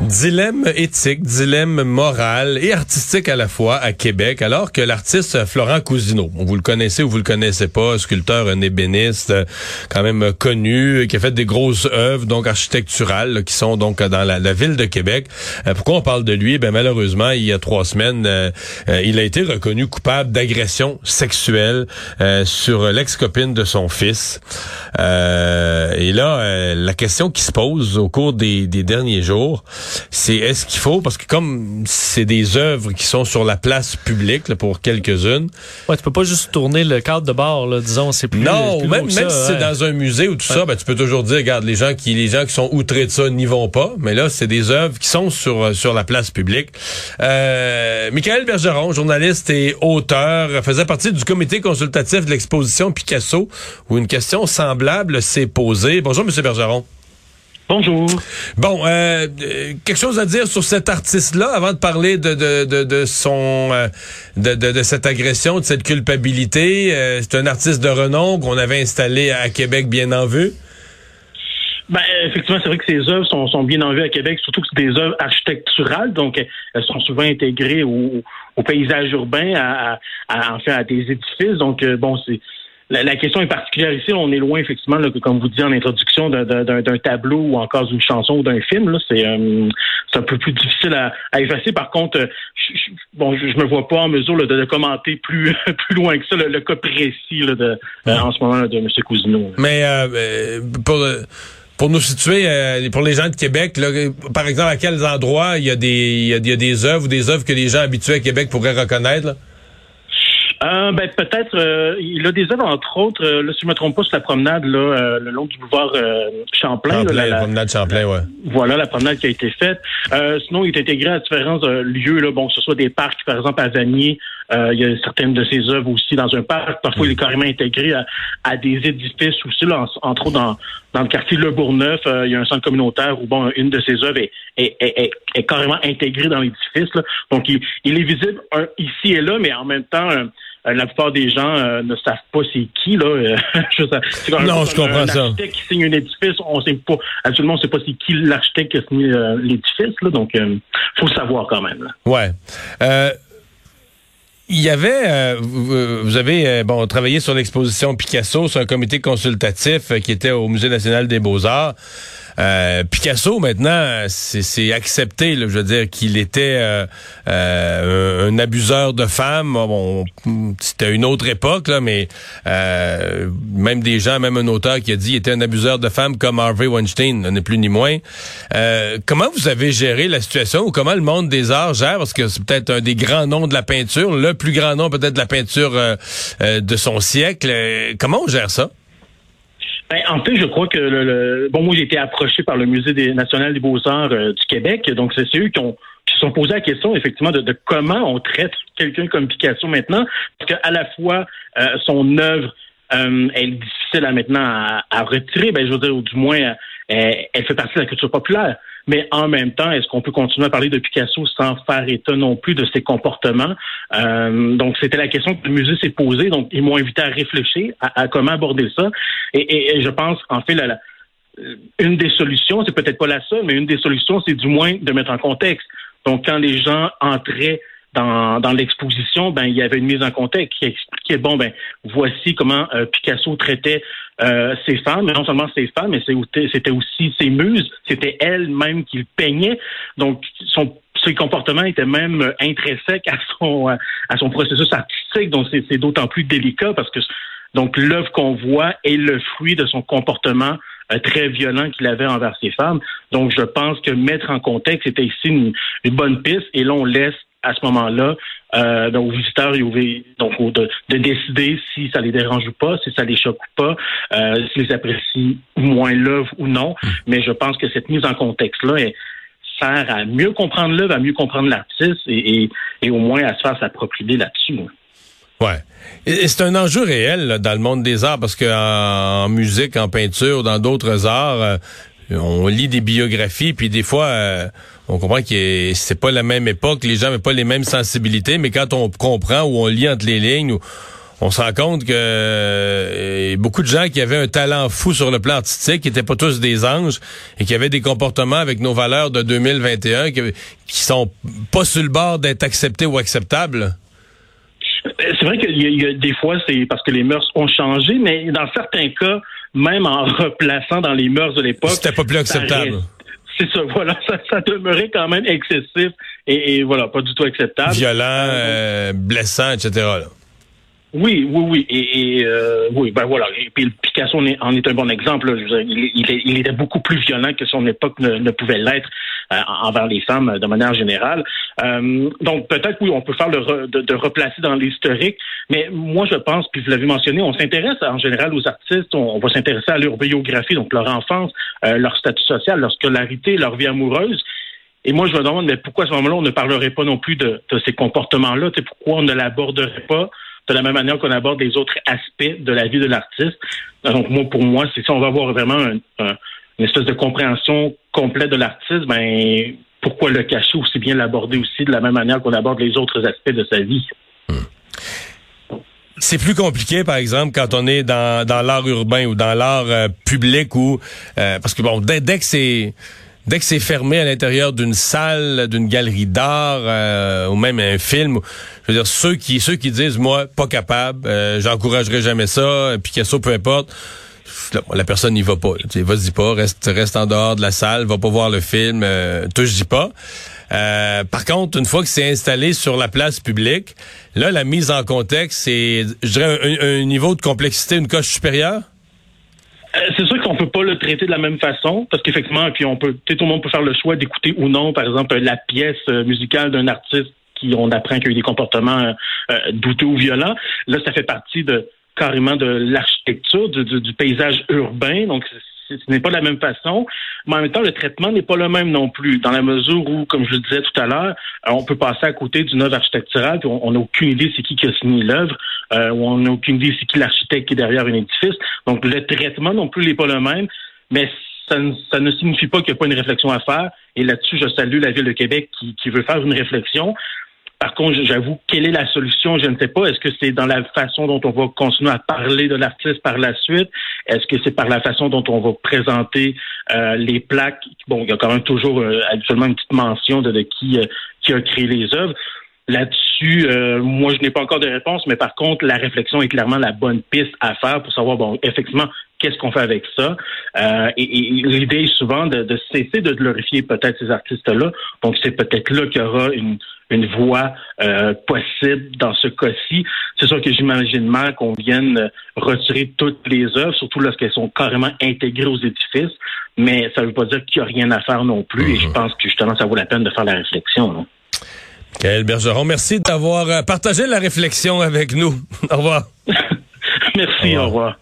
Dilemme éthique, dilemme moral et artistique à la fois à Québec, alors que l'artiste Florent Cousineau, vous le connaissez ou vous le connaissez pas, sculpteur, un ébéniste, quand même connu, qui a fait des grosses œuvres donc architecturales qui sont donc dans la, ville de Québec. Euh, pourquoi on parle de lui? Ben malheureusement, il y a trois semaines, euh, euh, il a été reconnu coupable d'agression sexuelle sur l'ex-copine de son fils. et là, la question qui se pose au cours des derniers jours c'est est-ce qu'il faut? Parce que comme c'est des œuvres qui sont sur la place publique pour quelques-unes. Ouais, tu peux pas juste tourner le cadre de bord là, disons, c'est plus Non, même, même si c'est dans un musée ou tout ça, ben, tu peux toujours dire regarde les gens qui les gens qui sont outrés de ça n'y vont pas, mais là c'est des œuvres qui sont sur sur la place publique. Euh, Michael Bergeron, journaliste et auteur, faisait partie du comité consultatif de l'exposition Picasso où une question semblable s'est posée. Bonjour monsieur Bergeron. Bonjour. Bon, euh, euh, quelque chose à dire sur cet artiste-là avant de parler de, de, de, de son euh, de, de, cette agression, de cette culpabilité. c'est un artiste de renom qu'on avait installé à Québec bien en vue. Ben, effectivement, c'est vrai que ces œuvres sont, sont, bien en vue à Québec, surtout que c'est des œuvres architecturales, donc elles sont souvent intégrées au, au paysage urbain, à, à, à, à des édifices. Donc, bon, c'est la, question est particulière ici. On est loin, effectivement, comme vous disiez en introduction, d'un tableau ou encore d'une chanson ou d'un film. Euh, c'est un peu plus difficile à, effacer. Par contre, je, bon, je, me vois pas en mesure de, commenter plus plus loin que ça le, cas précis de, euh, en ce moment de M. Cousineau. Mais euh, pour pour nous situer, pour les gens de Québec, par exemple, à quels endroits il y a des il y a, des œuvres ou des œuvres que les gens habitués à Québec pourraient reconnaître? Euh, ben peut-être. Euh, il a des œuvres entre autres. Euh, là, si je me trompe pas, sur la promenade là, euh, le long du boulevard Champlain. Champlain la, promenade Champlain, ouais. Voilà la promenade qui a été faite. sinon, il est intégré à différents lieux. Là, bon, que ce soit des parcs, par exemple à Vanier. il y a certaines de ses œuvres aussi dans un parc. Parfois, il est carrément intégré à, des édifices aussi. Là, entre autres, dans, dans le quartier Le Bourgneuf, il y a un centre communautaire où bon, une de ses œuvres est, est, est, est carrément intégrée dans l'édifice. Donc, il, il, est visible ici et là, mais en même temps. Euh, la plupart des gens euh, ne savent pas c'est qui là. Euh, non, je comprends un, ça. L'architecte qui signe un édifice, on sait pas. Absolument, on sait pas c'est qui l'architecte qui a signé l'édifice là. Donc, faut savoir quand même. Là. Ouais. Il y avait, vous, avez bon travaillé sur l'exposition Picasso, c'est un comité consultatif qui était au Musée national des beaux-arts. Euh, Picasso, maintenant, c'est accepté, je veux dire, qu'il était euh, euh, un abuseur de femmes. Bon, c'était une autre époque, là, mais même des gens, même un auteur qui a dit qu'il était un abuseur de femmes comme Harvey Weinstein, n'est plus ni moins. comment vous avez géré la situation ou comment le monde des arts gère? Parce que c'est peut-être un des grands noms de la peinture, le plus grand nom peut-être de la peinture de son siècle. comment on gère ça? Ben, en fait, je crois que le, bon, moi j'ai été approché par le Musée des, national des beaux-arts euh, du Québec, donc c'est eux qui ont qui se sont posé la question effectivement de, comment on traite quelqu'un comme Picasso maintenant, parce qu'à la fois euh, son œuvre euh, est difficile à maintenant à, retirer, ben je veux dire, ou du moins elle fait partie de la culture populaire. Mais en même temps, est-ce qu'on peut continuer à parler de Picasso sans faire état non plus de ses comportements? Euh, donc, c'était la question que le musée s'est posée. Donc, ils m'ont invité à réfléchir à, comment aborder ça. Et, je pense, en fait, la, une des solutions, c'est peut-être pas la seule, mais une des solutions, c'est du moins de mettre en contexte. Donc, quand les gens entraient dans, dans l'exposition, ben il y avait une mise en contexte qui expliquait bon ben voici comment euh, Picasso traitait euh, ses femmes, mais non seulement ses femmes, mais c'était aussi ses muses, c'était elle-même qu'il peignait. Donc son ses comportements étaient même intrinsèques à son à son processus artistique, donc c'est d'autant plus délicat parce que donc l'œuvre qu'on voit est le fruit de son comportement très violent qu'il avait envers ses femmes. Donc je pense que mettre en contexte était ici une, une bonne piste et là on laisse à ce moment-là euh, aux visiteurs donc de, décider si ça les dérange ou pas, si ça les choque ou pas, euh, s'ils apprécient moins l'œuvre ou non. Hmm. Mais je pense que cette mise en contexte-là sert à mieux comprendre l'œuvre, à mieux comprendre l'artiste et, au moins à se faire sa propre idée là-dessus. Ouais. Et, c'est un enjeu réel dans le monde des arts parce qu'en en musique, en peinture, dans d'autres arts, euh, on lit des biographies, puis des fois, euh, on comprend que c'est pas la même époque, les gens n'ont pas les mêmes sensibilités, mais quand on comprend ou on lit entre les lignes, on se rend compte que euh, beaucoup de gens qui avaient un talent fou sur le plan artistique, qui n'étaient pas tous des anges et qui avaient des comportements avec nos valeurs de 2021 qui, qui sont pas sur le bord d'être acceptés ou acceptables. C'est vrai qu'il y, a des fois, c'est parce que les mœurs ont changé, mais dans certains cas, même en replaçant dans les mœurs de l'époque, c'était pas plus acceptable. C'est ça, voilà, ça, demeurait quand même excessif et, voilà, pas du tout acceptable. Violent, euh, blessant, etc. Oui, oui, oui, et, euh, oui, ben voilà. Et puis Picasso en est, un bon exemple. Il, était beaucoup plus violent que son époque ne, pouvait l'être euh, envers les femmes de manière générale. Euh, donc peut-être oui, on peut faire le de, replacer dans l'historique, mais moi je pense, puis vous l'avez mentionné, on s'intéresse en général aux artistes, on, va s'intéresser à leur biographie, donc leur enfance, leur statut social, leur scolarité, leur vie amoureuse. Et moi, je me demande, mais pourquoi à ce moment-là, on ne parlerait pas non plus de, de ces comportements-là? Pourquoi on ne l'aborderait pas? De la même manière qu'on aborde les autres aspects de la vie de l'artiste. Donc, moi, pour moi, c'est si on va avoir vraiment une espèce de compréhension complète de l'artiste, ben, pourquoi le cacher aussi bien l'aborder aussi de la même manière qu'on aborde les autres aspects de sa vie? Hmm. C'est plus compliqué, par exemple, quand on est dans, l'art urbain ou dans l'art euh, public ou euh, parce que bon, dès, dès que c'est dès que c'est fermé à l'intérieur d'une salle, d'une galerie d'art euh, ou même un film, je veux dire ceux qui ceux qui disent moi pas capable, euh, j'encouragerai jamais ça, Picasso peu importe. la personne n'y va pas. Vas-y pas, reste reste en dehors de la salle, va pas voir le film, euh, touche pas. Euh, par contre, une fois que c'est installé sur la place publique, là, la mise en contexte, c'est, je dirais, un, un niveau de complexité, une coche supérieure? Euh, peut pas le traiter de la même façon parce qu'effectivement, puis on peut, tout le monde peut faire le choix d'écouter ou non, par exemple, la pièce euh, musicale d'un artiste qui on apprend qu'il a eu des comportements euh, douteux ou violents. Là, ça fait partie de carrément de l'architecture, du, du, paysage urbain. Donc, ce n'est pas de la même façon, mais en même temps, le traitement n'est pas le même non plus, dans la mesure où, comme je le disais tout à l'heure, on peut passer à côté d'une œuvre architecturale, puis on n'a aucune idée c'est qui qui a signé l'œuvre, euh, on n'a aucune idée c'est qui l'architecte qui est derrière un édifice. Donc, le traitement non plus n'est pas le même, mais ça ne, signifie pas qu'il n'y a pas une réflexion à faire. Et là-dessus, je salue la Ville de Québec qui, qui veut faire une réflexion. Par contre, j'avoue, quelle est la solution? Je ne sais pas. Est-ce que c'est dans la façon dont on va continuer à parler de l'artiste par la suite? Est-ce que c'est par la façon dont on va présenter euh, les plaques? Bon, il y a quand même toujours euh, habituellement une petite mention de, qui, euh, qui a créé les œuvres. Là-dessus, euh, moi, je n'ai pas encore de réponse, mais par contre, la réflexion est clairement la bonne piste à faire pour savoir, bon, effectivement, qu'est-ce qu'on fait avec ça. Euh, et, l'idée est souvent de, de, cesser de glorifier peut-être ces artistes-là. Donc, c'est peut-être là qu'il y aura une, une voie euh, possible dans ce cas-ci. C'est sûr que j'imagine mal qu'on vienne retirer toutes les œuvres, surtout lorsqu'elles sont carrément intégrées aux édifices, mais ça ne veut pas dire qu'il n'y a rien à faire non plus. Et je mhm. pense que justement, ça vaut la peine de faire la réflexion. Non? Gaël Bergeron, merci d'avoir euh, partagé la réflexion avec nous. au revoir. merci, Au revoir.